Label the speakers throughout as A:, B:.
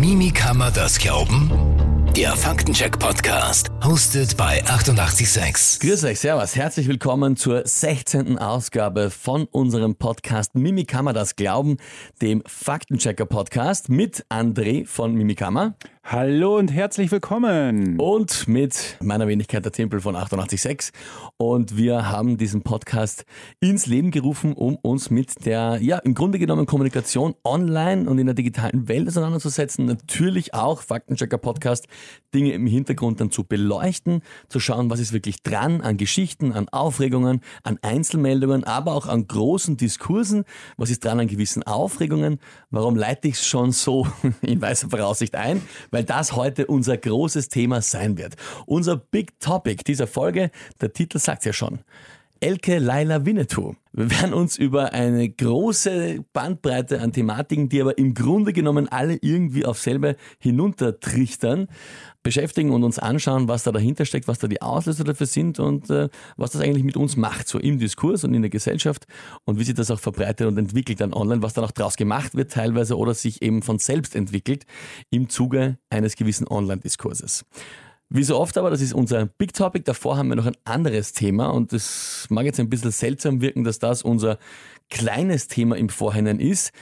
A: Mimi kann man das glauben? Der Faktencheck-Podcast, hostet bei 886.
B: Grüß euch, servus, herzlich willkommen zur 16. Ausgabe von unserem Podcast Mimikama das Glauben, dem Faktenchecker-Podcast mit André von Mimikama.
C: Hallo und herzlich willkommen.
B: Und mit meiner Wenigkeit der Tempel von 886. Und wir haben diesen Podcast ins Leben gerufen, um uns mit der, ja, im Grunde genommen Kommunikation online und in der digitalen Welt auseinanderzusetzen. Natürlich auch Faktenchecker-Podcast, Dinge im Hintergrund dann zu beleuchten, zu schauen, was ist wirklich dran an Geschichten, an Aufregungen, an Einzelmeldungen, aber auch an großen Diskursen. Was ist dran an gewissen Aufregungen? Warum leite ich es schon so in weißer Voraussicht ein? weil das heute unser großes Thema sein wird. Unser Big Topic dieser Folge, der Titel sagt ja schon. Elke Laila Winnetou. Wir werden uns über eine große Bandbreite an Thematiken, die aber im Grunde genommen alle irgendwie auf selbe hinuntertrichtern, beschäftigen und uns anschauen, was da dahinter steckt, was da die Auslöser dafür sind und äh, was das eigentlich mit uns macht, so im Diskurs und in der Gesellschaft und wie sich das auch verbreitet und entwickelt dann online, was dann auch daraus gemacht wird teilweise oder sich eben von selbst entwickelt im Zuge eines gewissen Online-Diskurses. Wie so oft aber, das ist unser Big Topic. Davor haben wir noch ein anderes Thema und es mag jetzt ein bisschen seltsam wirken, dass das unser kleines Thema im Vorhinein ist.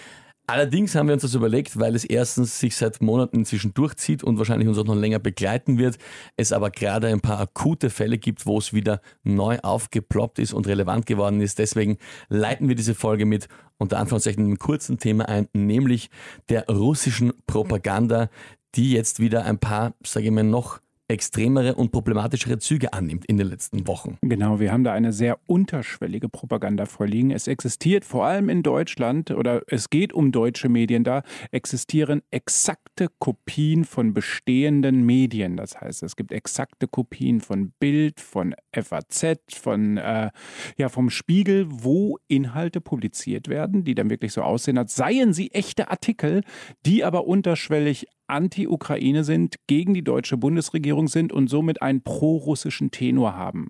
B: Allerdings haben wir uns das überlegt, weil es erstens sich seit Monaten inzwischen durchzieht und wahrscheinlich uns auch noch länger begleiten wird. Es aber gerade ein paar akute Fälle gibt, wo es wieder neu aufgeploppt ist und relevant geworden ist. Deswegen leiten wir diese Folge mit unter Anführungszeichen einem kurzen Thema ein, nämlich der russischen Propaganda, die jetzt wieder ein paar, sage ich mal, noch extremere und problematischere Züge annimmt in den letzten Wochen.
C: Genau, wir haben da eine sehr unterschwellige Propaganda vorliegen. Es existiert vor allem in Deutschland oder es geht um deutsche Medien, da existieren exakte Kopien von bestehenden Medien. Das heißt, es gibt exakte Kopien von Bild, von FAZ, von äh, ja vom Spiegel, wo Inhalte publiziert werden, die dann wirklich so aussehen, als seien sie echte Artikel, die aber unterschwellig anti-Ukraine sind, gegen die deutsche Bundesregierung sind und somit einen pro-russischen Tenor haben.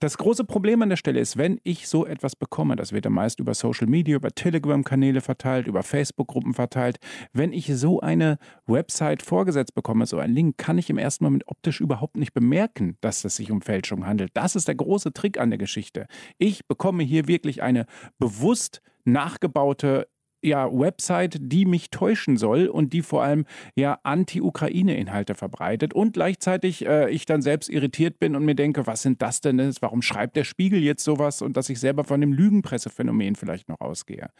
C: Das große Problem an der Stelle ist, wenn ich so etwas bekomme, das wird dann meist über Social Media, über Telegram-Kanäle verteilt, über Facebook-Gruppen verteilt, wenn ich so eine Website vorgesetzt bekomme, so einen Link, kann ich im ersten Moment optisch überhaupt nicht bemerken, dass es sich um Fälschung handelt. Das ist der große Trick an der Geschichte. Ich bekomme hier wirklich eine bewusst nachgebaute ja, Website, die mich täuschen soll und die vor allem ja Anti-Ukraine-Inhalte verbreitet und gleichzeitig äh, ich dann selbst irritiert bin und mir denke, was sind das denn? Warum schreibt der Spiegel jetzt sowas und dass ich selber von dem Lügenpressephänomen vielleicht noch ausgehe?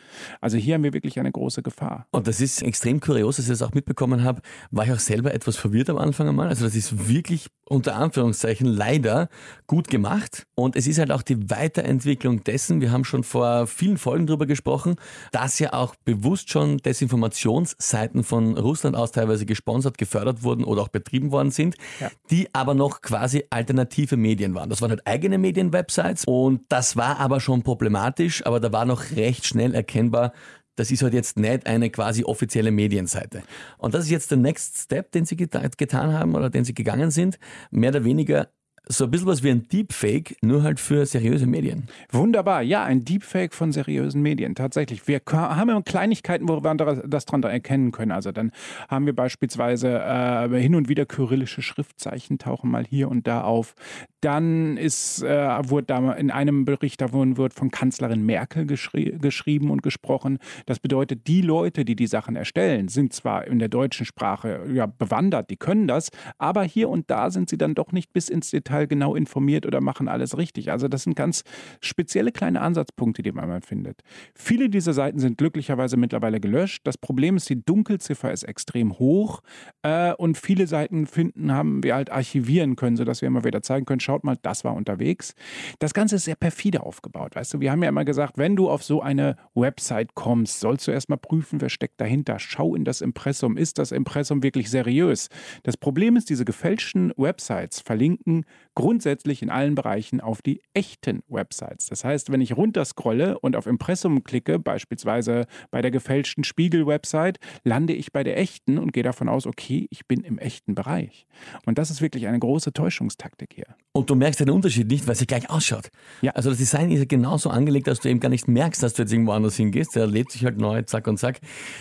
C: Also hier haben wir wirklich eine große Gefahr.
B: Und das ist extrem kurios, dass ich das auch mitbekommen habe, war ich auch selber etwas verwirrt am Anfang einmal. Also das ist wirklich unter Anführungszeichen leider gut gemacht und es ist halt auch die Weiterentwicklung dessen, wir haben schon vor vielen Folgen darüber gesprochen, dass ja auch auch bewusst schon Desinformationsseiten von Russland aus teilweise gesponsert, gefördert wurden oder auch betrieben worden sind, ja. die aber noch quasi alternative Medien waren. Das waren halt eigene Medienwebsites und das war aber schon problematisch, aber da war noch recht schnell erkennbar, das ist halt jetzt nicht eine quasi offizielle Medienseite. Und das ist jetzt der Next Step, den sie getan haben oder den sie gegangen sind. Mehr oder weniger so ein bisschen was wie ein Deepfake, nur halt für seriöse Medien.
C: Wunderbar, ja, ein Deepfake von seriösen Medien, tatsächlich. Wir haben Kleinigkeiten, wo wir das dran erkennen können. Also dann haben wir beispielsweise äh, hin und wieder kyrillische Schriftzeichen tauchen mal hier und da auf. Dann ist, äh, wurde da in einem Bericht davon wird von Kanzlerin Merkel geschri geschrieben und gesprochen. Das bedeutet, die Leute, die die Sachen erstellen, sind zwar in der deutschen Sprache ja, bewandert, die können das, aber hier und da sind sie dann doch nicht bis ins Detail Detail genau informiert oder machen alles richtig. Also das sind ganz spezielle kleine Ansatzpunkte, die man findet. Viele dieser Seiten sind glücklicherweise mittlerweile gelöscht. Das Problem ist, die Dunkelziffer ist extrem hoch äh, und viele Seiten finden, haben wir halt archivieren können, sodass wir immer wieder zeigen können, schaut mal, das war unterwegs. Das Ganze ist sehr perfide aufgebaut. Weißt du, wir haben ja immer gesagt, wenn du auf so eine Website kommst, sollst du erstmal prüfen, wer steckt dahinter. Schau in das Impressum. Ist das Impressum wirklich seriös? Das Problem ist, diese gefälschten Websites verlinken grundsätzlich in allen Bereichen auf die echten Websites. Das heißt, wenn ich runterscrolle und auf Impressum klicke, beispielsweise bei der gefälschten Spiegel-Website, lande ich bei der echten und gehe davon aus, okay, ich bin im echten Bereich. Und das ist wirklich eine große Täuschungstaktik hier.
B: Und du merkst den Unterschied nicht, weil sie gleich ausschaut.
C: Ja.
B: Also das Design ist ja genauso angelegt, dass du eben gar nicht merkst, dass du jetzt irgendwo anders hingehst. Der lädt sich halt neu, zack und zack.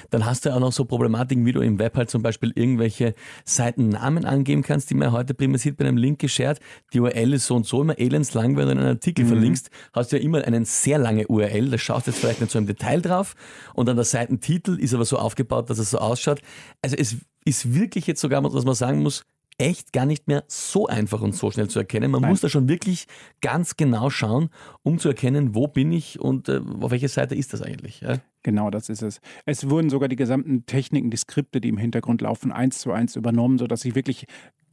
B: Dann hast du auch noch so Problematiken, wie du im Web halt zum Beispiel irgendwelche Seitennamen angeben kannst, die man heute prima sieht bei einem Link geshared. Die URL ist so und so immer elendslang, wenn du einen Artikel
C: Mhm.
B: verlinkst, hast du ja immer einen sehr lange URL. Da schaust du jetzt vielleicht nicht so im Detail drauf. Und dann der Seitentitel ist aber so aufgebaut, dass es so ausschaut. Also es ist wirklich jetzt sogar, dass man sagen muss, echt gar nicht mehr so einfach und so schnell zu erkennen. Man
C: Nein.
B: muss da schon wirklich ganz genau schauen, um zu erkennen, wo bin ich und äh, auf welcher Seite ist das eigentlich. Ja?
C: Genau, das ist es. Es wurden sogar die gesamten Techniken, die Skripte, die im Hintergrund laufen, eins zu eins übernommen, sodass ich wirklich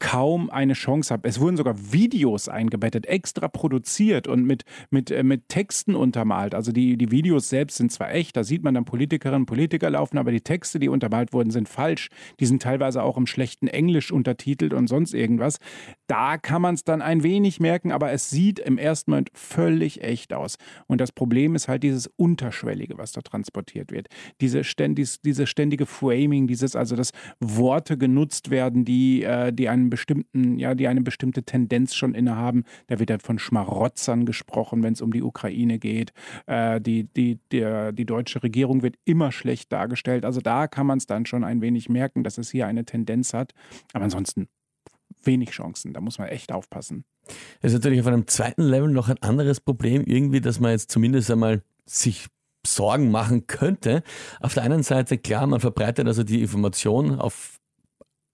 C: kaum eine Chance habe. Es wurden sogar Videos eingebettet, extra produziert und mit, mit, äh, mit Texten untermalt. Also die, die Videos selbst sind zwar echt, da sieht man dann Politikerinnen und Politiker laufen, aber die Texte, die untermalt wurden, sind falsch. Die sind teilweise auch im schlechten Englisch untertitelt und sonst irgendwas. Da kann man es dann ein wenig merken, aber es sieht im ersten Moment völlig echt aus. Und das Problem ist halt dieses Unterschwellige, was da transportiert wird. Diese, ständig, diese ständige Framing, dieses, also dass Worte genutzt werden, die, äh, die einen bestimmten, ja, die eine bestimmte Tendenz schon innehaben. Da wird dann von Schmarotzern gesprochen, wenn es um die Ukraine geht. Äh, die, die, der, die deutsche Regierung wird immer schlecht dargestellt. Also da kann man es dann schon ein wenig merken, dass es hier eine Tendenz hat. Aber ansonsten wenig Chancen. Da muss man echt aufpassen.
B: Es ist natürlich auf einem zweiten Level noch ein anderes Problem, irgendwie, dass man jetzt zumindest einmal sich Sorgen machen könnte. Auf der einen Seite, klar, man verbreitet also die Information auf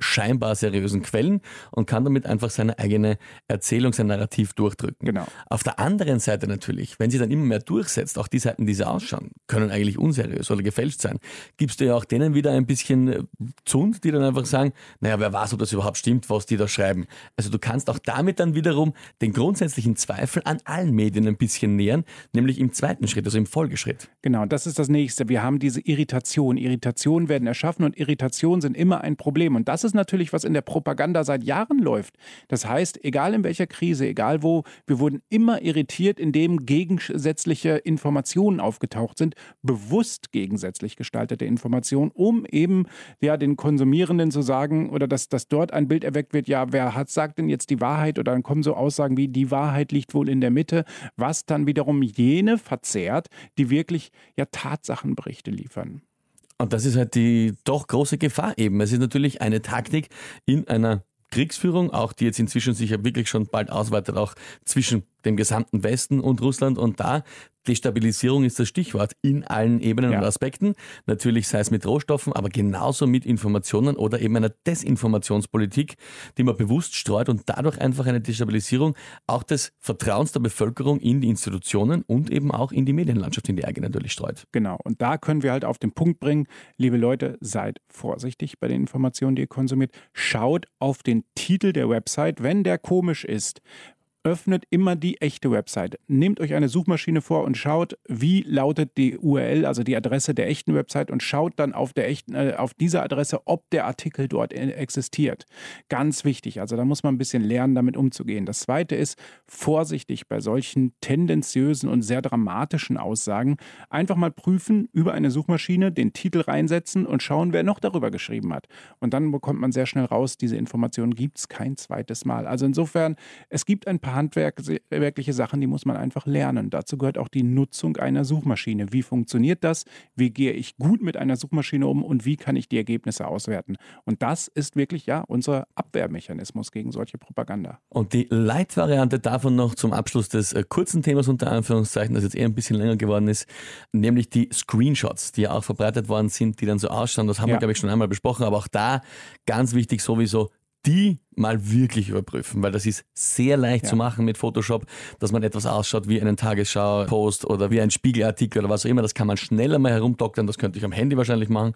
B: scheinbar seriösen Quellen und kann damit einfach seine eigene Erzählung, sein Narrativ durchdrücken.
C: Genau.
B: Auf der anderen Seite natürlich, wenn sie dann immer mehr durchsetzt, auch die Seiten, die sie ausschauen, können eigentlich unseriös oder gefälscht sein, gibst du ja auch denen wieder ein bisschen äh, Zund, die dann einfach sagen, naja, wer weiß, ob das überhaupt stimmt, was die da schreiben. Also du kannst auch damit dann wiederum den grundsätzlichen Zweifel an allen Medien ein bisschen nähern, nämlich im zweiten Schritt, also im Folgeschritt.
C: Genau, das ist das nächste. Wir haben diese Irritation. Irritationen werden erschaffen und Irritationen sind immer ein Problem. Und das ist natürlich, was in der Propaganda seit Jahren läuft. Das heißt, egal in welcher Krise, egal wo, wir wurden immer irritiert, indem gegensätzliche Informationen aufgetaucht sind, bewusst gegensätzlich gestaltete Informationen, um eben ja den Konsumierenden zu sagen oder dass, dass dort ein Bild erweckt wird, ja, wer hat, sagt denn jetzt die Wahrheit oder dann kommen so Aussagen wie, die Wahrheit liegt wohl in der Mitte, was dann wiederum jene verzerrt, die wirklich ja Tatsachenberichte liefern.
B: Und das ist halt die doch große Gefahr eben. Es ist natürlich eine Taktik in einer Kriegsführung, auch die jetzt inzwischen sich ja wirklich schon bald ausweitet, auch zwischen dem gesamten Westen und Russland. Und da Destabilisierung ist das Stichwort in allen Ebenen
C: Ja.
B: und Aspekten. Natürlich sei es mit Rohstoffen, aber genauso mit Informationen oder eben einer Desinformationspolitik, die man bewusst streut und dadurch einfach eine Destabilisierung auch des Vertrauens der Bevölkerung in die Institutionen und eben auch in die Medienlandschaft, in die eigene natürlich streut.
C: Genau. Und da können wir halt auf den Punkt bringen, liebe Leute, seid vorsichtig bei den Informationen, die ihr konsumiert. Schaut auf den Titel der Website, wenn der komisch ist. Öffnet immer die echte Website. Nehmt euch eine Suchmaschine vor und schaut, wie lautet die URL, also die Adresse der echten Website und schaut dann auf der echten, äh, auf dieser Adresse, ob der Artikel dort äh, existiert. Ganz wichtig. Also da muss man ein bisschen lernen, damit umzugehen. Das zweite ist, vorsichtig bei solchen tendenziösen und sehr dramatischen Aussagen. Einfach mal prüfen über eine Suchmaschine, den Titel reinsetzen und schauen, wer noch darüber geschrieben hat. Und dann bekommt man sehr schnell raus, diese Information gibt es kein zweites Mal. Also insofern, es gibt ein paar handwerkliche Sachen, die muss man einfach lernen. Dazu gehört auch die Nutzung einer Suchmaschine. Wie funktioniert das? Wie gehe ich gut mit einer Suchmaschine um und wie kann ich die Ergebnisse auswerten? Und das ist wirklich ja unser Abwehrmechanismus gegen solche Propaganda.
B: Und die Light-Variante davon noch zum Abschluss des äh, kurzen Themas unter Anführungszeichen, das jetzt eher ein bisschen länger geworden ist, nämlich die Screenshots, die ja auch verbreitet worden sind, die dann so ausschauen. Das haben wir,
C: Ja.
B: glaube ich, schon einmal besprochen, aber auch da ganz wichtig sowieso, die mal wirklich überprüfen, weil das ist sehr leicht
C: Ja.
B: zu machen mit Photoshop, dass man etwas ausschaut wie einen Tagesschau-Post oder wie ein Spiegelartikel oder was auch immer. Das kann man schneller mal herumdoktern, das könnte ich am Handy wahrscheinlich machen.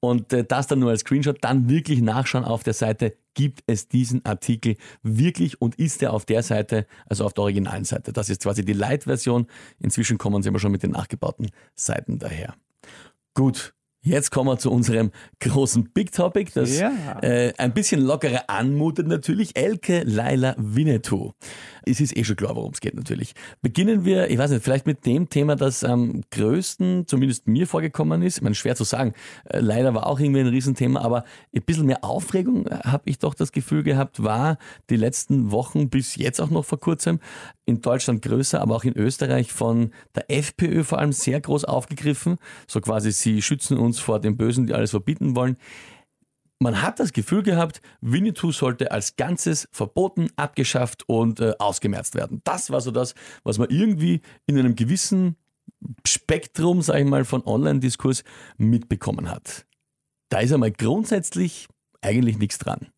B: Und äh, das dann nur als Screenshot, dann wirklich nachschauen auf der Seite, gibt es diesen Artikel wirklich und ist er auf der Seite, also auf der originalen Seite. Das ist quasi die Light-Version. Inzwischen kommen sie aber schon mit den nachgebauten Seiten daher. Gut. Jetzt kommen wir zu unserem großen Big Topic, das
C: Ja.
B: äh, ein bisschen lockerer anmutet natürlich. Elke Laila Winnetou. Es ist eh schon klar, worum es geht natürlich. Beginnen wir, ich weiß nicht, vielleicht mit dem Thema, das am größten, zumindest mir vorgekommen ist. Ich meine, schwer zu sagen. Äh, leider war auch irgendwie ein Riesenthema, aber ein bisschen mehr Aufregung äh, habe ich doch das Gefühl gehabt, war die letzten Wochen bis jetzt auch noch vor kurzem in Deutschland größer, aber auch in Österreich von der FPÖ vor allem sehr groß aufgegriffen. So quasi, sie schützen uns vor den Bösen, die alles verbieten wollen man hat das Gefühl gehabt, Winnetou sollte als Ganzes verboten, abgeschafft und äh, ausgemerzt werden. Das war so das, was man irgendwie in einem gewissen Spektrum, sage ich mal, von Online-Diskurs mitbekommen hat. Da ist einmal grundsätzlich eigentlich nichts dran.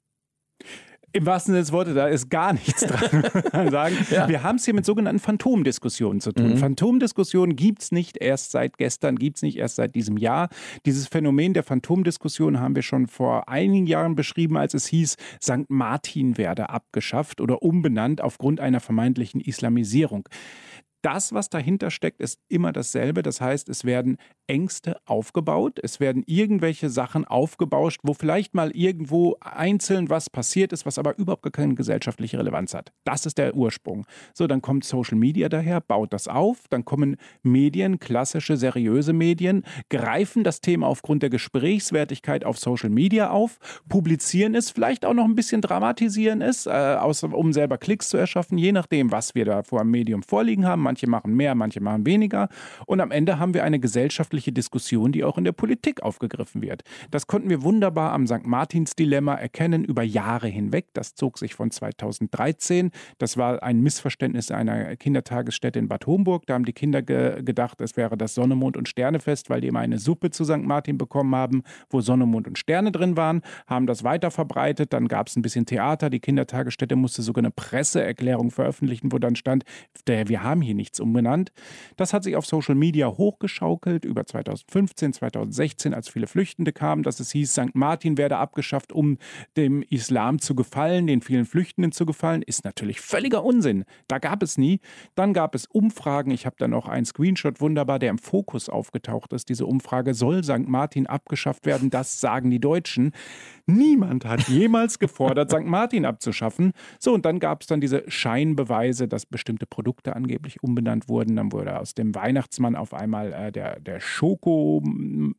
C: Im wahrsten Sinne des Wortes, da ist gar nichts dran. sagen. Ja. Wir haben es hier mit sogenannten Phantomdiskussionen zu tun. Mhm. Phantomdiskussionen gibt es nicht erst seit gestern, gibt es nicht erst seit diesem Jahr. Dieses Phänomen der Phantomdiskussion haben wir schon vor einigen Jahren beschrieben, als es hieß, St. Martin werde abgeschafft oder umbenannt aufgrund einer vermeintlichen Islamisierung das, was dahinter steckt, ist immer dasselbe. Das heißt, es werden Ängste aufgebaut, es werden irgendwelche Sachen aufgebauscht, wo vielleicht mal irgendwo einzeln was passiert ist, was aber überhaupt keine gesellschaftliche Relevanz hat. Das ist der Ursprung. So, dann kommt Social Media daher, baut das auf, dann kommen Medien, klassische, seriöse Medien, greifen das Thema aufgrund der Gesprächswertigkeit auf Social Media auf, publizieren es, vielleicht auch noch ein bisschen dramatisieren es, äh, um selber Klicks zu erschaffen, je nachdem, was wir da vor einem Medium vorliegen haben manche machen mehr, manche machen weniger. Und am Ende haben wir eine gesellschaftliche Diskussion, die auch in der Politik aufgegriffen wird. Das konnten wir wunderbar am St. Martins Dilemma erkennen über Jahre hinweg. Das zog sich von 2013. Das war ein Missverständnis einer Kindertagesstätte in Bad Homburg. Da haben die Kinder ge gedacht, es wäre das Sonne, Mond und Sternefest, weil die immer eine Suppe zu St. Martin bekommen haben, wo Sonne, Mond und Sterne drin waren, haben das weiter verbreitet. Dann gab es ein bisschen Theater. Die Kindertagesstätte musste sogar eine Presseerklärung veröffentlichen, wo dann stand, wir haben hier nichts umbenannt. Das hat sich auf Social Media hochgeschaukelt über 2015, 2016, als viele Flüchtende kamen, dass es hieß, St. Martin werde abgeschafft, um dem Islam zu gefallen, den vielen Flüchtenden zu gefallen, ist natürlich völliger Unsinn. Da gab es nie. Dann gab es Umfragen. Ich habe da noch einen Screenshot wunderbar, der im Fokus aufgetaucht ist. Diese Umfrage soll St. Martin abgeschafft werden. Das sagen die Deutschen. Niemand hat jemals gefordert, St. Martin abzuschaffen. So, und dann gab es dann diese Scheinbeweise, dass bestimmte Produkte angeblich umbenannt wurden. Dann wurde aus dem Weihnachtsmann auf einmal äh, der, der Schoko,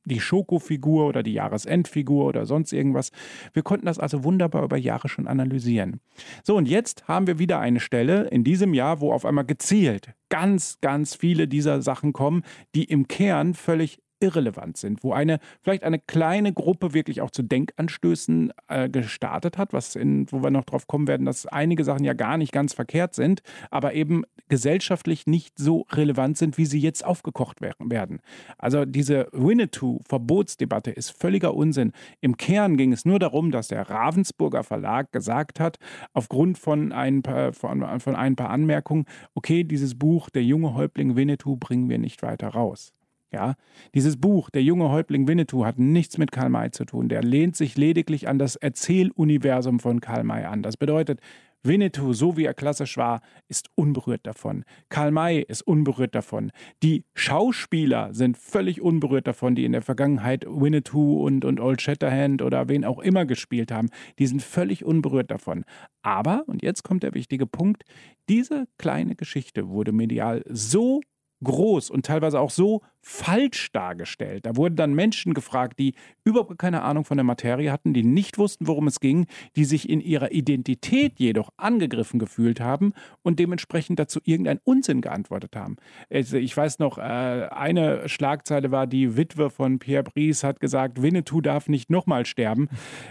C: die Schokofigur oder die Jahresendfigur oder sonst irgendwas. Wir konnten das also wunderbar über Jahre schon analysieren. So, und jetzt haben wir wieder eine Stelle in diesem Jahr, wo auf einmal gezielt ganz, ganz viele dieser Sachen kommen, die im Kern völlig irrelevant sind, wo eine vielleicht eine kleine Gruppe wirklich auch zu Denkanstößen äh, gestartet hat, was in, wo wir noch drauf kommen werden, dass einige Sachen ja gar nicht ganz verkehrt sind, aber eben gesellschaftlich nicht so relevant sind, wie sie jetzt aufgekocht werden. Also diese Winnetou-Verbotsdebatte ist völliger Unsinn. Im Kern ging es nur darum, dass der Ravensburger Verlag gesagt hat, aufgrund von ein paar, von, von ein paar Anmerkungen, okay, dieses Buch, der junge Häuptling Winnetou, bringen wir nicht weiter raus. Ja, dieses Buch, der junge Häuptling Winnetou, hat nichts mit Karl May zu tun. Der lehnt sich lediglich an das Erzähluniversum von Karl May an. Das bedeutet, Winnetou, so wie er klassisch war, ist unberührt davon. Karl May ist unberührt davon. Die Schauspieler sind völlig unberührt davon, die in der Vergangenheit Winnetou und, und Old Shatterhand oder wen auch immer gespielt haben. Die sind völlig unberührt davon. Aber, und jetzt kommt der wichtige Punkt, diese kleine Geschichte wurde medial so groß und teilweise auch so falsch dargestellt. Da wurden dann Menschen gefragt, die überhaupt keine Ahnung von der Materie hatten, die nicht wussten, worum es ging, die sich in ihrer Identität jedoch angegriffen gefühlt haben und dementsprechend dazu irgendeinen Unsinn geantwortet haben. Also ich weiß noch, äh, eine Schlagzeile war, die Witwe von Pierre Brice hat gesagt, Winnetou darf nicht nochmal sterben.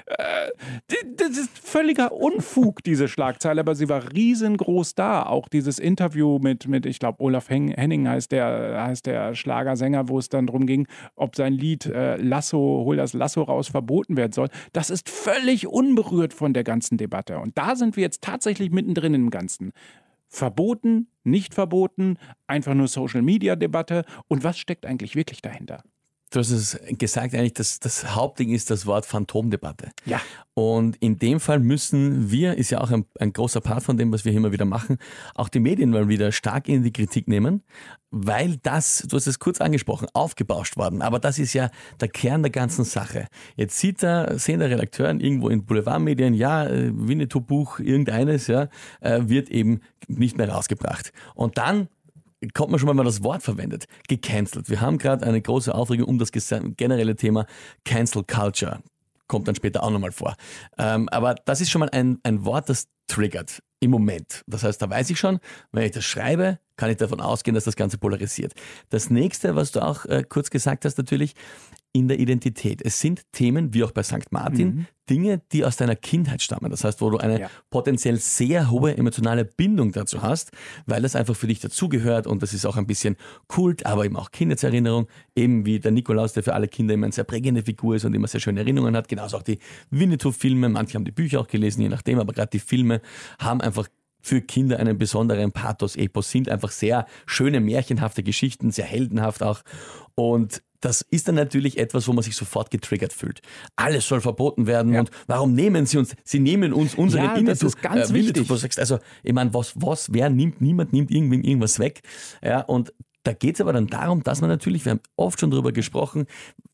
C: Äh, das ist völliger Unfug, diese Schlagzeile, aber sie war riesengroß da. Auch dieses Interview mit, mit ich glaube, Olaf Henning heißt der, heißt der Schlagersänger, wo es dann darum ging, ob sein Lied äh, Lasso, hol das Lasso raus, verboten werden soll. Das ist völlig unberührt von der ganzen Debatte. Und da sind wir jetzt tatsächlich mittendrin im Ganzen. Verboten, nicht verboten, einfach nur Social-Media-Debatte. Und was steckt eigentlich wirklich dahinter?
B: Du hast es gesagt, eigentlich, dass das Hauptding ist das Wort Phantomdebatte.
C: Ja.
B: Und in dem Fall müssen wir, ist ja auch ein, ein großer Part von dem, was wir hier immer wieder machen, auch die Medien mal wieder stark in die Kritik nehmen, weil das, du hast es kurz angesprochen, aufgebauscht worden. Aber das ist ja der Kern der ganzen Sache. Jetzt sieht er, sehen der Redakteuren irgendwo in Boulevardmedien, ja, äh, Winnetou-Buch, irgendeines, ja, äh, wird eben nicht mehr rausgebracht. Und dann kommt man schon mal, wenn man das Wort verwendet, gecancelt. Wir haben gerade eine große Aufregung um das generelle Thema Cancel Culture. Kommt dann später auch nochmal vor. Ähm, aber das ist schon mal ein, ein Wort, das triggert im Moment. Das heißt, da weiß ich schon, wenn ich das schreibe, kann ich davon ausgehen, dass das Ganze polarisiert. Das nächste, was du auch äh, kurz gesagt hast, natürlich, in der Identität. Es sind Themen, wie auch bei St. Martin, mhm. Dinge, die aus deiner Kindheit stammen. Das heißt, wo du eine ja. potenziell sehr hohe emotionale Bindung dazu hast, weil das einfach für dich dazugehört und das ist auch ein bisschen Kult, aber eben auch Kindheitserinnerung. Eben wie der Nikolaus, der für alle Kinder immer eine sehr prägende Figur ist und immer sehr schöne Erinnerungen hat. Genauso auch die Winnetou-Filme. Manche haben die Bücher auch gelesen, je nachdem, aber gerade die Filme haben einfach für Kinder einen besonderen Pathos-Epos, sind einfach sehr schöne, märchenhafte Geschichten, sehr heldenhaft auch. Und das ist dann natürlich etwas, wo man sich sofort getriggert fühlt. Alles soll verboten werden ja. und warum nehmen sie uns? Sie nehmen uns unsere
C: ja, Winnetou, das ist ganz äh, wichtig.
B: Also, ich meine, was, was, wer nimmt, niemand nimmt irgendwie irgendwas weg. Ja, und da geht es aber dann darum, dass man natürlich, wir haben oft schon darüber gesprochen,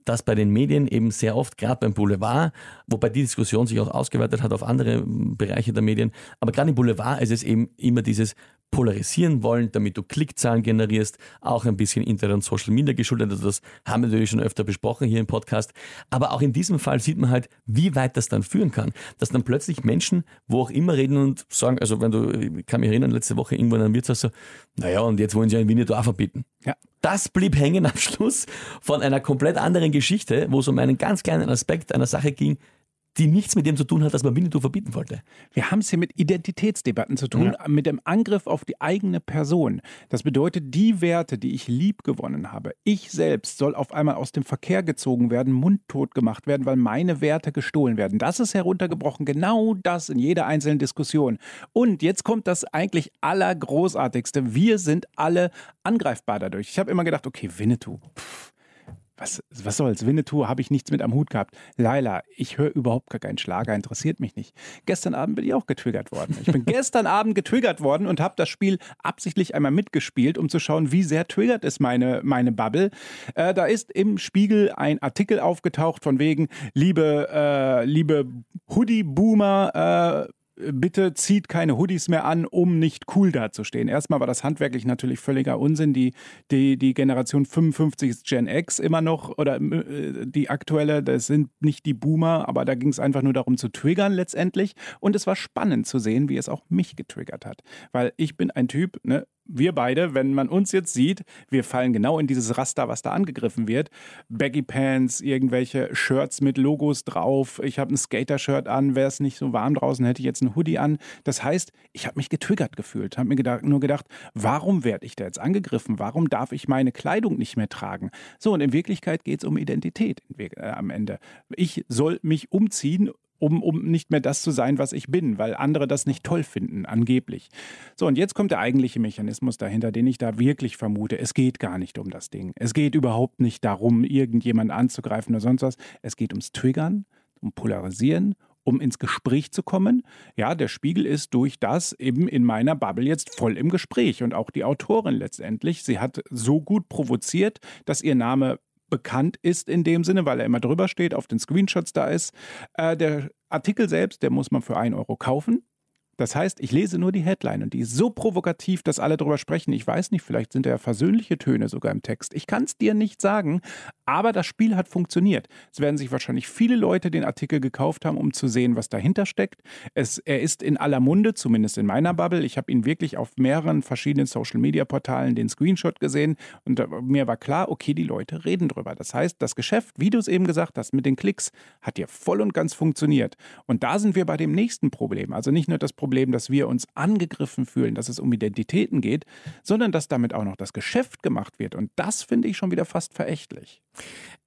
B: dass bei den Medien eben sehr oft, gerade beim Boulevard, wobei die Diskussion sich auch ausgeweitet hat auf andere Bereiche der Medien, aber gerade im Boulevard ist es eben immer dieses polarisieren wollen, damit du Klickzahlen generierst, auch ein bisschen Internet und Social Media geschuldet. Also das haben wir natürlich schon öfter besprochen hier im Podcast. Aber auch in diesem Fall sieht man halt, wie weit das dann führen kann. Dass dann plötzlich Menschen, wo auch immer reden und sagen, also wenn du, ich kann mich erinnern, letzte Woche irgendwo in einem Wirtshaus so, naja, und jetzt wollen sie ja in Winnetou verbieten. Ja. Das blieb hängen am Schluss von einer komplett anderen Geschichte, wo es um einen ganz kleinen Aspekt einer Sache ging, die nichts mit dem zu tun hat, dass man Winnetou verbieten wollte.
C: Wir haben es hier mit Identitätsdebatten zu tun, ja. mit dem Angriff auf die eigene Person. Das bedeutet, die Werte, die ich lieb gewonnen habe, ich selbst soll auf einmal aus dem Verkehr gezogen werden, mundtot gemacht werden, weil meine Werte gestohlen werden. Das ist heruntergebrochen, genau das in jeder einzelnen Diskussion. Und jetzt kommt das eigentlich Allergroßartigste. Wir sind alle angreifbar dadurch. Ich habe immer gedacht, okay, Winnetou. Pff was, was soll's? Winnetou habe ich nichts mit am Hut gehabt. Laila, ich höre überhaupt gar keinen Schlager, interessiert mich nicht. Gestern Abend bin ich auch getriggert worden. Ich bin gestern Abend getriggert worden und habe das Spiel absichtlich einmal mitgespielt, um zu schauen, wie sehr triggert ist meine, meine Bubble. Äh, da ist im Spiegel ein Artikel aufgetaucht von wegen, liebe, äh, liebe Hoodie-Boomer, äh, bitte zieht keine Hoodies mehr an, um nicht cool dazustehen. Erstmal war das handwerklich natürlich völliger Unsinn. Die, die, die Generation 55 ist Gen X immer noch oder äh, die aktuelle, das sind nicht die Boomer, aber da ging es einfach nur darum zu triggern letztendlich. Und es war spannend zu sehen, wie es auch mich getriggert hat. Weil ich bin ein Typ, ne, wir beide, wenn man uns jetzt sieht, wir fallen genau in dieses Raster, was da angegriffen wird. Baggy Pants, irgendwelche Shirts mit Logos drauf. Ich habe ein Skater-Shirt an. Wäre es nicht so warm draußen, hätte ich jetzt ein Hoodie an. Das heißt, ich habe mich getriggert gefühlt. Habe mir gedacht, nur gedacht, warum werde ich da jetzt angegriffen? Warum darf ich meine Kleidung nicht mehr tragen? So, und in Wirklichkeit geht es um Identität äh, am Ende. Ich soll mich umziehen um, um nicht mehr das zu sein, was ich bin, weil andere das nicht toll finden, angeblich. So, und jetzt kommt der eigentliche Mechanismus dahinter, den ich da wirklich vermute. Es geht gar nicht um das Ding. Es geht überhaupt nicht darum, irgendjemand anzugreifen oder sonst was. Es geht ums Triggern, um Polarisieren, um ins Gespräch zu kommen. Ja, der Spiegel ist durch das eben in meiner Bubble jetzt voll im Gespräch und auch die Autorin letztendlich. Sie hat so gut provoziert, dass ihr Name bekannt ist in dem Sinne, weil er immer drüber steht, auf den Screenshots da ist. Äh, der Artikel selbst, der muss man für 1 Euro kaufen. Das heißt, ich lese nur die Headline und die ist so provokativ, dass alle darüber sprechen. Ich weiß nicht, vielleicht sind da ja versöhnliche Töne sogar im Text. Ich kann es dir nicht sagen, aber das Spiel hat funktioniert. Es werden sich wahrscheinlich viele Leute den Artikel gekauft haben, um zu sehen, was dahinter steckt. Es, er ist in aller Munde, zumindest in meiner Bubble. Ich habe ihn wirklich auf mehreren verschiedenen Social-Media-Portalen den Screenshot gesehen und mir war klar, okay, die Leute reden drüber. Das heißt, das Geschäft, wie du es eben gesagt hast, mit den Klicks, hat dir voll und ganz funktioniert. Und da sind wir bei dem nächsten Problem. Also nicht nur das Problem, Problem, dass wir uns angegriffen fühlen, dass es um Identitäten geht, sondern dass damit auch noch das Geschäft gemacht wird. Und das finde ich schon wieder fast verächtlich.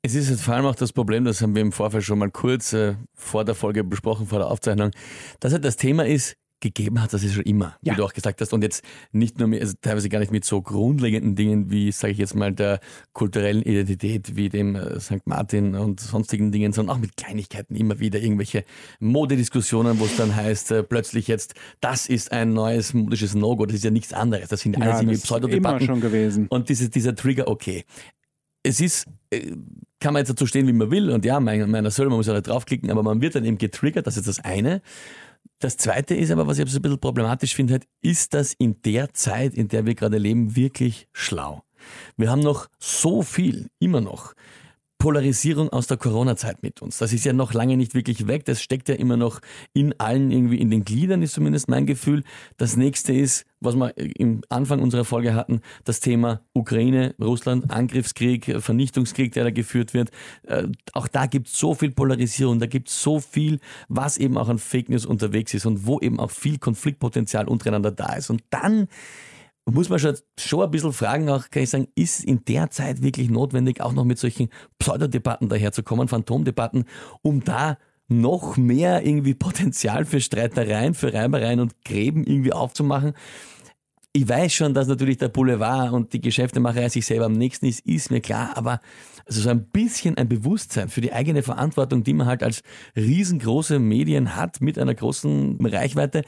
B: Es ist jetzt vor allem auch das Problem, das haben wir im Vorfeld schon mal kurz äh, vor der Folge besprochen, vor der Aufzeichnung, dass halt das Thema ist, gegeben hat, das ist schon immer,
C: Ja.
B: wie du auch gesagt hast. Und jetzt nicht nur mit, also teilweise gar nicht mit so grundlegenden Dingen wie, sage ich jetzt mal, der kulturellen Identität, wie dem äh, St. Martin und sonstigen Dingen, sondern auch mit Kleinigkeiten immer wieder irgendwelche Modediskussionen, wo es dann heißt, äh, plötzlich jetzt, das ist ein neues modisches No-Go, das ist ja nichts anderes. Das sind alles
C: Ja,
B: irgendwie
C: das ist immer
B: Pseudodebatten.
C: schon gewesen.
B: Und diese, dieser Trigger, okay. Es ist, äh, kann man jetzt dazu stehen, wie man will, und ja, mein, meiner soll, man muss ja nicht draufklicken, aber man wird dann eben getriggert, das ist das eine. Das zweite ist aber, was ich so ein bisschen problematisch finde, halt, ist das in der Zeit, in der wir gerade leben, wirklich schlau? Wir haben noch so viel, immer noch, Polarisierung aus der Corona-Zeit mit uns. Das ist ja noch lange nicht wirklich weg. Das steckt ja immer noch in allen irgendwie in den Gliedern, ist zumindest mein Gefühl. Das nächste ist, was wir im Anfang unserer Folge hatten, das Thema Ukraine, Russland, Angriffskrieg, Vernichtungskrieg, der da geführt wird. Äh, Auch da gibt es so viel Polarisierung, da gibt es so viel, was eben auch an Fake News unterwegs ist und wo eben auch viel Konfliktpotenzial untereinander da ist. Und dann muss man schon, schon ein bisschen fragen, auch kann ich sagen, ist in der Zeit wirklich notwendig, auch noch mit solchen Pseudodebatten daherzukommen, Phantomdebatten, um da noch mehr irgendwie Potenzial für Streitereien, für Reibereien und Gräben irgendwie aufzumachen. Ich weiß schon, dass natürlich der Boulevard und die Geschäftemacherei sich selber am nächsten ist, ist mir klar, aber also so ein bisschen ein Bewusstsein für die eigene Verantwortung, die man halt als riesengroße Medien hat mit einer großen Reichweite,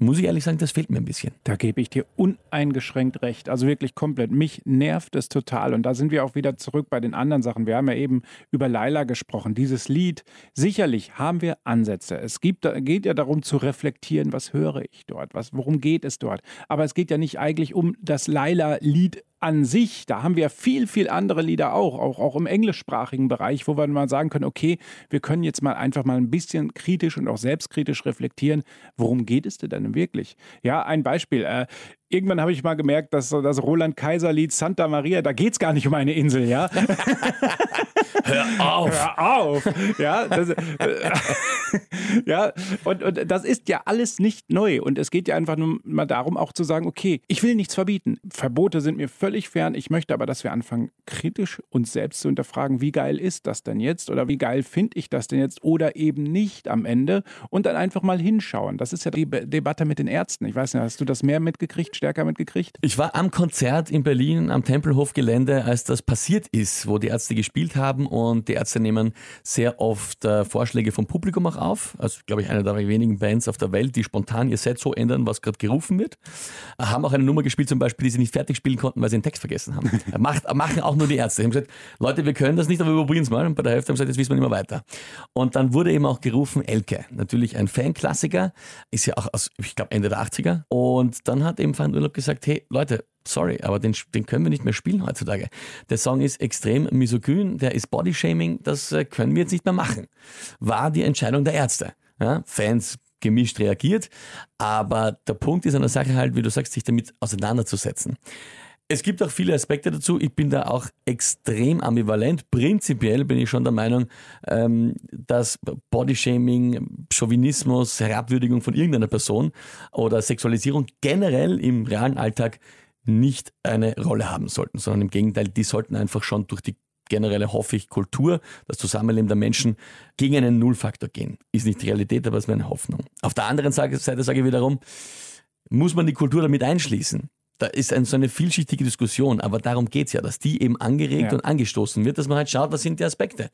B: muss ich ehrlich sagen, das fehlt mir ein bisschen.
C: Da gebe ich dir uneingeschränkt recht. Also wirklich komplett. Mich nervt es total. Und da sind wir auch wieder zurück bei den anderen Sachen. Wir haben ja eben über Laila gesprochen. Dieses Lied, sicherlich haben wir Ansätze. Es gibt, geht ja darum zu reflektieren, was höre ich dort, was, worum geht es dort. Aber es geht ja nicht eigentlich um das Laila-Lied an sich, da haben wir viel, viel andere Lieder auch, auch, auch im englischsprachigen Bereich, wo wir mal sagen können, okay, wir können jetzt mal einfach mal ein bisschen kritisch und auch selbstkritisch reflektieren, worum geht es denn wirklich? Ja, ein Beispiel. Äh, irgendwann habe ich mal gemerkt, dass das Roland Kaiser-Lied Santa Maria, da geht es gar nicht um eine Insel, ja?
B: Hör auf!
C: Hör auf! Ja, das, äh, ja und, und das ist ja alles nicht neu. Und es geht ja einfach nur mal darum, auch zu sagen, okay, ich will nichts verbieten. Verbote sind mir völlig fern. Ich möchte aber, dass wir anfangen, kritisch uns selbst zu hinterfragen, wie geil ist das denn jetzt? Oder wie geil finde ich das denn jetzt? Oder eben nicht am Ende. Und dann einfach mal hinschauen. Das ist ja die Be Debatte mit den Ärzten. Ich weiß nicht, hast du das mehr mitgekriegt, stärker mitgekriegt?
B: Ich war am Konzert in Berlin am Tempelhofgelände, als das passiert ist, wo die Ärzte gespielt haben und die Ärzte nehmen sehr oft äh, Vorschläge vom Publikum auch auf. Also, glaube ich, eine der wenigen Bands auf der Welt, die spontan ihr Set so ändern, was gerade gerufen wird. Äh, Haben auch eine Nummer gespielt, zum Beispiel, die sie nicht fertig spielen konnten, weil sie den Text vergessen haben. Äh, Macht, machen auch nur die Ärzte. Sie haben gesagt, Leute, wir können das nicht, aber wir probieren es mal. Und bei der Hälfte haben sie gesagt, jetzt wissen wir nicht mehr weiter. Und dann wurde eben auch gerufen Elke. Natürlich ein Fanklassiker, ist ja auch aus, ich glaube, Ende der 80er. Und dann hat eben Van Urlaub gesagt, hey, Leute, sorry, aber den, den können wir nicht mehr spielen heutzutage. Der Song ist extrem misogyn, der ist Bodyshaming, das äh, können wir jetzt nicht mehr machen. War die Entscheidung der Ärzte. Ja, Fans gemischt reagiert, aber der Punkt ist an der Sache halt, wie du sagst, sich damit auseinanderzusetzen. Es gibt auch viele Aspekte dazu. Ich bin da auch extrem ambivalent. Prinzipiell bin ich schon der Meinung, ähm, dass Bodyshaming, Chauvinismus, Herabwürdigung von irgendeiner Person oder Sexualisierung generell im realen Alltag nicht eine Rolle haben sollten, sondern im Gegenteil, die sollten einfach schon durch die generelle, hoffe ich, Kultur, das Zusammenleben der Menschen gegen einen Nullfaktor gehen. Ist nicht die Realität, aber es wäre eine Hoffnung. Auf der anderen Seite sage ich wiederum, muss man die Kultur damit einschließen? Da ist ein, so eine vielschichtige Diskussion, aber darum geht's ja, dass die eben angeregt
C: Ja.
B: und angestoßen wird, dass man halt schaut, was sind die Aspekte.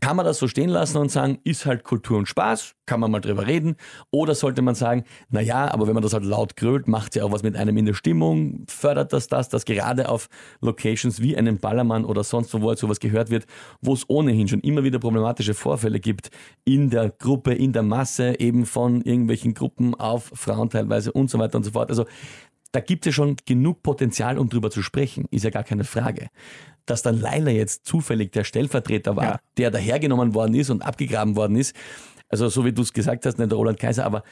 B: Kann man das so stehen lassen und sagen, ist halt Kultur und Spaß, kann man mal drüber reden, oder sollte man sagen, na ja, aber wenn man das halt laut grölt, macht ja auch was mit einem in der Stimmung, fördert das das, dass gerade auf Locations wie einem Ballermann oder sonst wo, wo halt sowas gehört wird, wo es ohnehin schon immer wieder problematische Vorfälle gibt, in der Gruppe, in der Masse, eben von irgendwelchen Gruppen auf Frauen teilweise und so weiter und so fort. Also da gibt es ja schon genug Potenzial, um drüber zu sprechen, ist ja gar keine Frage. Dass dann Leila jetzt zufällig der Stellvertreter war,
C: Ja.
B: der dahergenommen worden ist und abgegraben worden ist, also so wie du es gesagt hast, nicht der Roland Kaiser, aber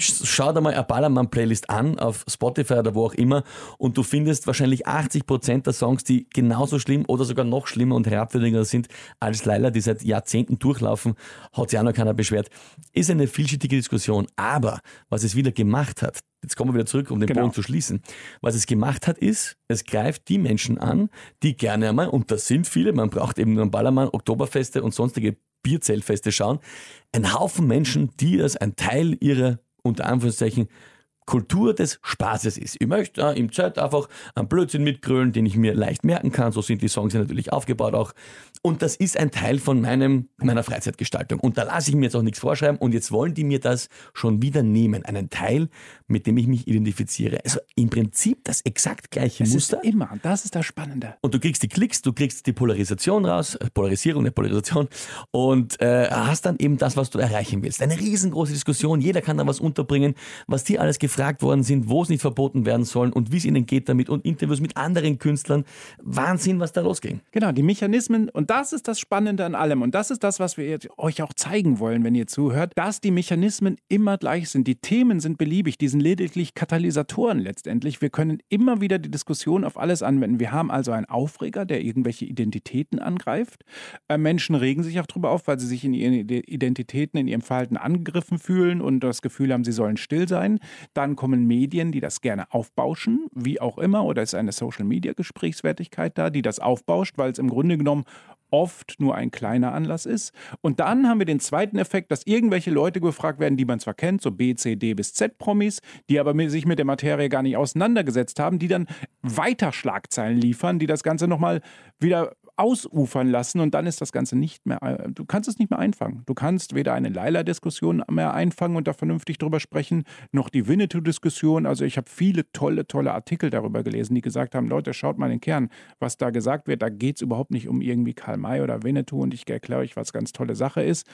B: sch- schau dir mal eine Ballermann-Playlist an auf Spotify oder wo auch immer und du findest wahrscheinlich 80% der Songs, die genauso schlimm oder sogar noch schlimmer und herabwürdigender sind als Leila, die seit Jahrzehnten durchlaufen, hat sich auch noch keiner beschwert. Ist eine vielschichtige Diskussion, aber was es wieder gemacht hat, jetzt kommen wir wieder zurück, um den
C: Genau.
B: Bogen zu schließen, was es gemacht hat, ist, es greift die Menschen an, die gerne einmal, und das sind viele, man braucht eben nur einen Ballermann, Oktoberfeste und sonstige Bierzeltfeste schauen, ein Haufen Menschen, die das ein Teil ihrer unter Anführungszeichen Kultur des Spaßes ist. Ich möchte äh, im Chat einfach einen Blödsinn mitgrölen, den ich mir leicht merken kann. So sind die Songs ja natürlich aufgebaut auch. Und das ist ein Teil von meinem, meiner Freizeitgestaltung. Und da lasse ich mir jetzt auch nichts vorschreiben. Und jetzt wollen die mir das schon wieder nehmen. Einen Teil, mit dem ich mich identifiziere. Also im Prinzip das exakt gleiche
C: Es
B: Muster.
C: ist immer, das ist das Spannende.
B: Und du kriegst die Klicks, du kriegst die Polarisation raus, äh, Polarisierung, eine Polarisation und äh, hast dann eben das, was du erreichen willst. Eine riesengroße Diskussion, jeder kann da was unterbringen, was die alles gefragt worden sind, wo es nicht verboten werden sollen und wie es ihnen geht damit und Interviews mit anderen Künstlern. Wahnsinn, was da losging.
C: Genau, die Mechanismen, und das ist das Spannende an allem. Und das ist das, was wir euch auch zeigen wollen, wenn ihr zuhört, dass die Mechanismen immer gleich sind. Die Themen sind beliebig, die sind lediglich Katalysatoren letztendlich. Wir können immer wieder die Diskussion auf alles anwenden. Wir haben also einen Aufreger, der irgendwelche Identitäten angreift. Äh, Menschen regen sich auch darüber auf, weil sie sich in ihren Ide- Identitäten, in ihrem Verhalten angegriffen fühlen und das Gefühl haben, sie sollen still sein. Dann kommen Medien, die das gerne aufbauschen, wie auch immer, oder ist eine Social-Media-Gesprächswertigkeit da, die das aufbauscht, weil es im Grunde genommen oft nur ein kleiner Anlass ist. Und dann haben wir den zweiten Effekt, dass irgendwelche Leute gefragt werden, die man zwar kennt, so B, C, D bis Z-Promis, die aber sich mit der Materie gar nicht auseinandergesetzt haben, die dann weiter Schlagzeilen liefern, die das Ganze nochmal wieder ausufern lassen und dann ist das Ganze nicht mehr, äh, du kannst es nicht mehr einfangen. Du kannst weder eine Laila-Diskussion mehr einfangen und da vernünftig drüber sprechen, noch die Winnetou-Diskussion. Also ich habe viele tolle, tolle Artikel darüber gelesen, die gesagt haben, Leute, schaut mal den Kern, was da gesagt wird. Da geht es überhaupt nicht um irgendwie Karl May oder Winnetou und ich erkläre euch, was ganz tolle Sache ist.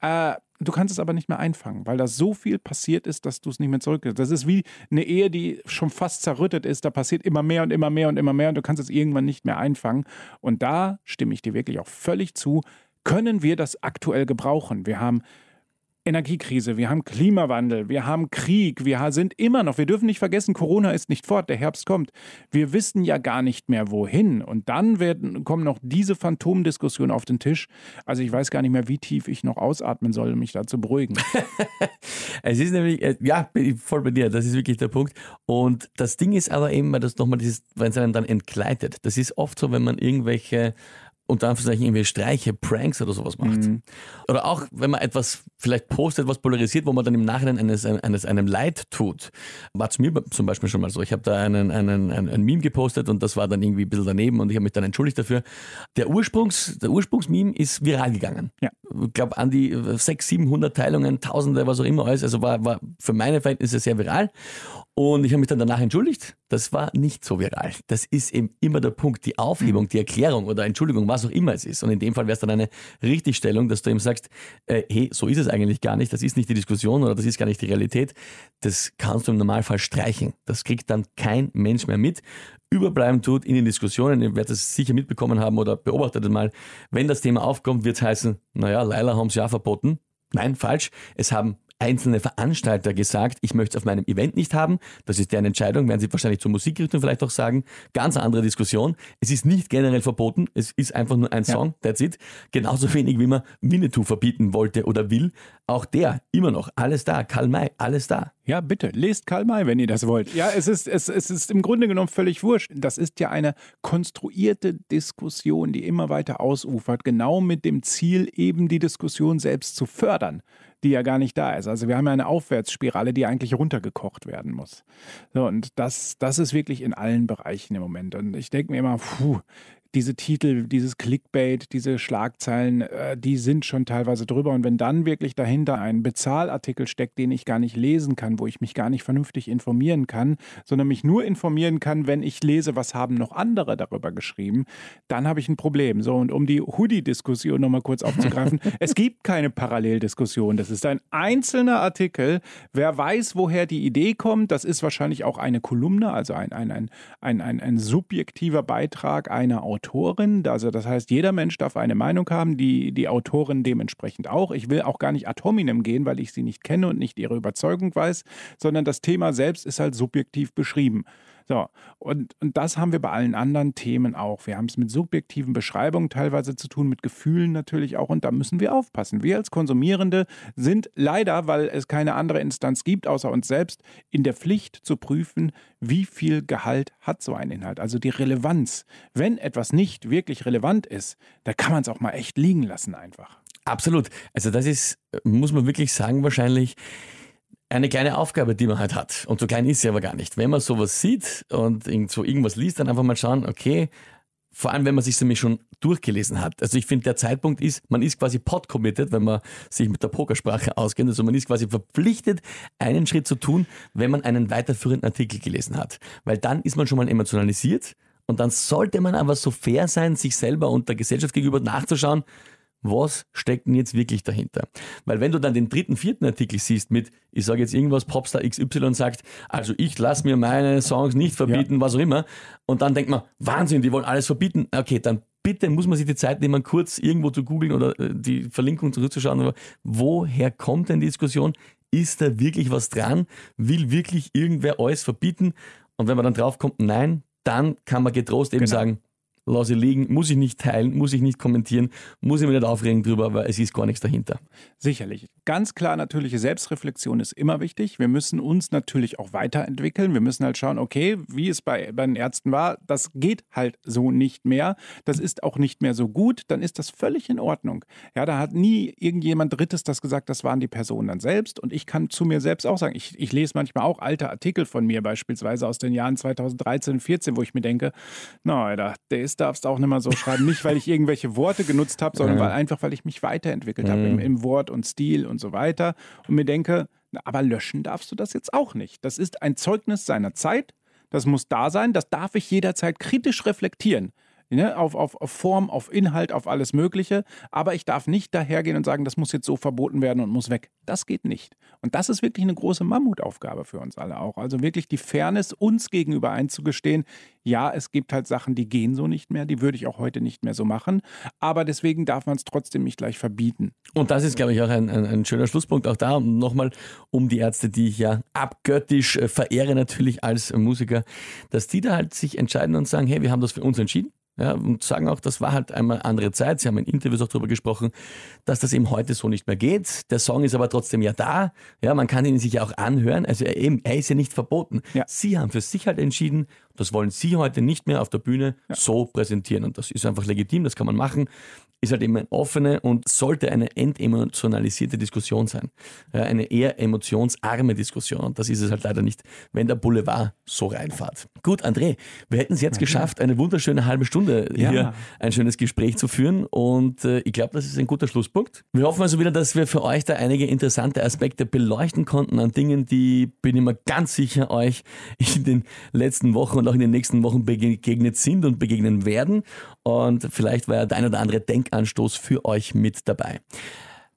C: Äh, Du kannst es aber nicht mehr einfangen, weil da so viel passiert ist, dass du es nicht mehr zurückkriegst. Das ist wie eine Ehe, die schon fast zerrüttet ist. Da passiert immer mehr und immer mehr und immer mehr und du kannst es irgendwann nicht mehr einfangen. Und da stimme ich dir wirklich auch völlig zu. Können wir das aktuell gebrauchen? Wir haben Energiekrise, wir haben Klimawandel, wir haben Krieg, wir sind immer noch, wir dürfen nicht vergessen, Corona ist nicht fort, der Herbst kommt. Wir wissen ja gar nicht mehr wohin. Und dann werden, kommen noch diese Phantomdiskussionen auf den Tisch. Also ich weiß gar nicht mehr, wie tief ich noch ausatmen soll, um mich da zu beruhigen.
B: Es ist nämlich, äh, ja, bin ich voll bei dir, das ist wirklich der Punkt. Und das Ding ist aber eben, weil nochmal dieses, wenn es einen dann entgleitet, das ist oft so, wenn man irgendwelche unter Anführungszeichen irgendwie Streiche, Pranks oder sowas macht. Oder auch, wenn man etwas vielleicht postet, was polarisiert, wo man dann im Nachhinein eines, eines einem Leid tut. War zu mir zum Beispiel schon mal so. Ich habe da einen, einen, ein, ein Meme gepostet und das war dann irgendwie ein bisschen daneben und ich habe mich dann entschuldigt dafür. Der, Ursprungs, der Ursprungsmeme ist viral gegangen.
C: Ja.
B: Ich glaube, an die 600, 700 Teilungen, Tausende, was auch immer alles. Also war, war für meine Verhältnisse sehr viral. Und ich habe mich dann danach entschuldigt. Das war nicht so viral. Das ist eben immer der Punkt, die Aufhebung, die Erklärung oder Entschuldigung, was auch immer es ist. Und in dem Fall wäre es dann eine Richtigstellung, dass du ihm sagst, äh, hey, so ist es eigentlich gar nicht, das ist nicht die Diskussion oder das ist gar nicht die Realität. Das kannst du im Normalfall streichen. Das kriegt dann kein Mensch mehr mit. Überbleiben tut in den Diskussionen, ihr werdet es sicher mitbekommen haben oder beobachtet es mal, wenn das Thema aufkommt, wird es heißen, naja, Leila haben es ja verboten. Nein, falsch. Es haben einzelne Veranstalter gesagt, ich möchte es auf meinem Event nicht haben. Das ist deren Entscheidung, werden sie wahrscheinlich zur Musikrichtung vielleicht auch sagen. Ganz andere Diskussion. Es ist nicht generell verboten, es ist einfach nur ein Song, that's it. Genauso wenig wie man Winnetou verbieten wollte oder will. Auch der, immer noch, alles da. Karl May, alles da.
C: Ja, bitte, lest Karl May, wenn ihr das wollt. Ja, es ist, es, es ist im Grunde genommen völlig wurscht. Das ist ja eine konstruierte Diskussion, die immer weiter ausufert, genau mit dem Ziel, eben die Diskussion selbst zu fördern, die ja gar nicht da ist. Also wir haben ja eine Aufwärtsspirale, die eigentlich runtergekocht werden muss. So, und das, das ist wirklich in allen Bereichen im Moment. Und ich denke mir immer, puh, diese Titel, dieses Clickbait, diese Schlagzeilen, äh, die sind schon teilweise drüber. Und wenn dann wirklich dahinter ein Bezahlartikel steckt, den ich gar nicht lesen kann, wo ich mich gar nicht vernünftig informieren kann, sondern mich nur informieren kann, wenn ich lese, was haben noch andere darüber geschrieben, dann habe ich ein Problem. So, und um die Hoodie-Diskussion nochmal kurz aufzugreifen, es gibt keine Paralleldiskussion. Das ist ein einzelner Artikel. Wer weiß, woher die Idee kommt, das ist wahrscheinlich auch eine Kolumne, also ein, ein, ein, ein, ein, ein subjektiver Beitrag einer Autorin. Also das heißt, jeder Mensch darf eine Meinung haben, die, die Autorin dementsprechend auch. Ich will auch gar nicht ad hominem gehen, weil ich sie nicht kenne und nicht ihre Überzeugung weiß, sondern das Thema selbst ist halt subjektiv beschrieben. So, und, und das haben wir bei allen anderen Themen auch. Wir haben es mit subjektiven Beschreibungen teilweise zu tun, mit Gefühlen natürlich auch, und da müssen wir aufpassen. Wir als Konsumierende sind leider, weil es keine andere Instanz gibt, außer uns selbst, in der Pflicht zu prüfen, wie viel Gehalt hat so ein Inhalt, also die Relevanz. Wenn etwas nicht wirklich relevant ist, da kann man es auch mal echt liegen lassen einfach.
B: Absolut. Also das ist, muss man wirklich sagen, wahrscheinlich eine kleine Aufgabe, die man halt hat. Und so klein ist sie aber gar nicht. Wenn man sowas sieht und so irgendwas liest, dann einfach mal schauen, okay, vor allem wenn man sich nämlich schon durchgelesen hat. Also ich finde, der Zeitpunkt ist, man ist quasi pod-committed, wenn man sich mit der Pokersprache auskennt. Also man ist quasi verpflichtet, einen Schritt zu tun, wenn man einen weiterführenden Artikel gelesen hat. Weil dann ist man schon mal emotionalisiert und dann sollte man aber so fair sein, sich selber und der Gesellschaft gegenüber nachzuschauen, was steckt denn jetzt wirklich dahinter? Weil wenn du dann den dritten, vierten Artikel siehst mit, ich sage jetzt irgendwas, Popstar XY sagt, also ich lasse mir meine Songs nicht verbieten, ja. was auch immer, und dann denkt man, Wahnsinn, die wollen alles verbieten. Okay, dann bitte muss man sich die Zeit nehmen, kurz irgendwo zu googeln oder äh, die Verlinkung zurückzuschauen. Woher kommt denn die Diskussion? Ist da wirklich was dran? Will wirklich irgendwer alles verbieten? Und wenn man dann drauf kommt, nein, dann kann man getrost eben genau. sagen, lasse ich liegen, muss ich nicht teilen, muss ich nicht kommentieren, muss ich mich nicht aufregen drüber, weil es ist gar nichts dahinter.
C: Sicherlich. Ganz klar, natürliche Selbstreflexion ist immer wichtig. Wir müssen uns natürlich auch weiterentwickeln. Wir müssen halt schauen, okay, wie es bei, bei den Ärzten war, das geht halt so nicht mehr. Das ist auch nicht mehr so gut. Dann ist das völlig in Ordnung. Ja, da hat nie irgendjemand Drittes das gesagt, das waren die Personen dann selbst. Und ich kann zu mir selbst auch sagen, ich, ich lese manchmal auch alte Artikel von mir, beispielsweise aus den Jahren 2013 und 2014, wo ich mir denke, na, der ist darfst du auch nicht mal so schreiben. Nicht, weil ich irgendwelche Worte genutzt habe, sondern weil einfach, weil ich mich weiterentwickelt habe im, mhm. im Wort und Stil und so weiter. Und mir denke, aber löschen darfst du das jetzt auch nicht. Das ist ein Zeugnis seiner Zeit. Das muss da sein. Das darf ich jederzeit kritisch reflektieren ne, auf, auf, Form, auf Inhalt, auf alles Mögliche. Aber ich darf nicht dahergehen und sagen, das muss jetzt so verboten werden und muss weg. Das geht nicht. Und das ist wirklich eine große Mammutaufgabe für uns alle auch. Also wirklich die Fairness uns gegenüber einzugestehen. Ja, es gibt halt Sachen, die gehen so nicht mehr, die würde ich auch heute nicht mehr so machen. Aber deswegen darf man es trotzdem nicht gleich verbieten.
B: Und das ist, glaube ich, auch ein, ein, ein schöner Schlusspunkt. Auch da nochmal um die Ärzte, die ich ja abgöttisch äh, verehre natürlich als Musiker, dass die da halt sich entscheiden und sagen, hey, wir haben das für uns entschieden. Ja, und sagen auch, das war halt einmal andere Zeit. Sie haben in Interviews auch darüber gesprochen, dass das eben heute so nicht mehr geht. Der Song ist aber trotzdem ja da. Ja, man kann ihn sich ja auch anhören. Also er, eben, er ist ja nicht verboten. Ja. Sie haben für sich halt entschieden, das wollen Sie heute nicht mehr auf der Bühne ja. so präsentieren. Und das ist einfach legitim, das kann man machen ist halt eben eine offene und sollte eine entemotionalisierte Diskussion sein. Eine eher emotionsarme Diskussion. Und das ist es halt leider nicht, wenn der Boulevard so reinfahrt. Gut, André, wir hätten es jetzt geschafft, eine wunderschöne halbe Stunde ja. hier ein schönes Gespräch zu führen. Und äh, ich glaube, das ist ein guter Schlusspunkt. Wir hoffen also wieder, dass wir für euch da einige interessante Aspekte beleuchten konnten an Dingen, die, bin ich mir ganz sicher, euch in den letzten Wochen und auch in den nächsten Wochen begegnet sind und begegnen werden. Und vielleicht war ja der ein oder andere Denk Denkanstoß für euch mit dabei.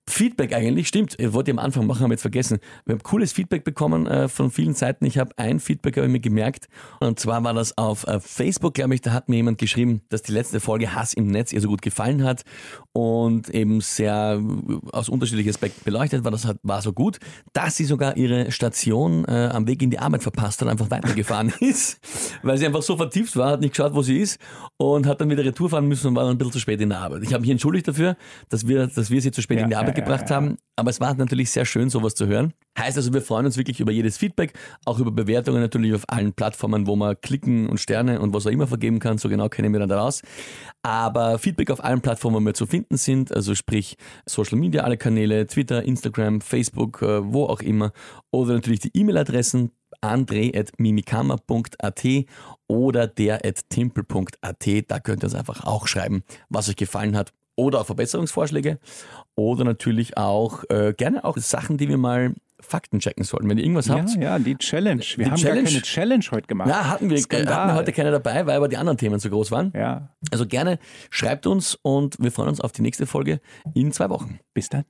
B: Feedback eigentlich, stimmt, wollte ich am Anfang machen, haben jetzt vergessen. Wir haben cooles Feedback bekommen äh, von vielen Seiten. Ich habe ein Feedback, habe ich mir gemerkt, und zwar war das auf äh, Facebook, glaube ich, da hat mir jemand geschrieben, dass die letzte Folge Hass im Netz ihr so gut gefallen hat und eben sehr äh, aus unterschiedlichen Aspekten beleuchtet war. Das hat, war so gut, dass sie sogar ihre Station äh, am Weg in die Arbeit verpasst hat, einfach weitergefahren ist, weil sie einfach so vertieft war, hat nicht geschaut, wo sie ist und hat dann wieder Retour fahren müssen und war dann ein bisschen zu spät in der Arbeit. Ich habe mich entschuldigt dafür, dass wir, dass wir sie zu spät ja, in die Arbeit ja, gebracht ja, haben. Aber es war natürlich sehr schön, sowas zu hören. Heißt also, wir freuen uns wirklich über jedes Feedback, auch über Bewertungen natürlich auf allen Plattformen, wo man klicken und Sterne und was auch immer vergeben kann. So genau kennen wir dann daraus. Aber Feedback auf allen Plattformen, wo wir zu finden sind, also sprich Social Media, alle Kanäle, Twitter, Instagram, Facebook, äh, wo auch immer. Oder natürlich die E-Mail-Adressen andre.mimikama.at oder der.timpel.at. Da könnt ihr uns einfach auch schreiben, was euch gefallen hat oder auch Verbesserungsvorschläge oder natürlich auch äh, gerne auch Sachen, die wir mal Fakten checken sollten. Wenn ihr irgendwas
C: ja,
B: habt.
C: Ja, die Challenge. Wir die haben Challenge, gar keine Challenge heute gemacht.
B: Ja, hatten wir, äh, hatten wir heute keine dabei, weil aber die anderen Themen so groß waren.
C: Ja.
B: Also gerne schreibt uns und wir freuen uns auf die nächste Folge in zwei Wochen.
C: Bis dann.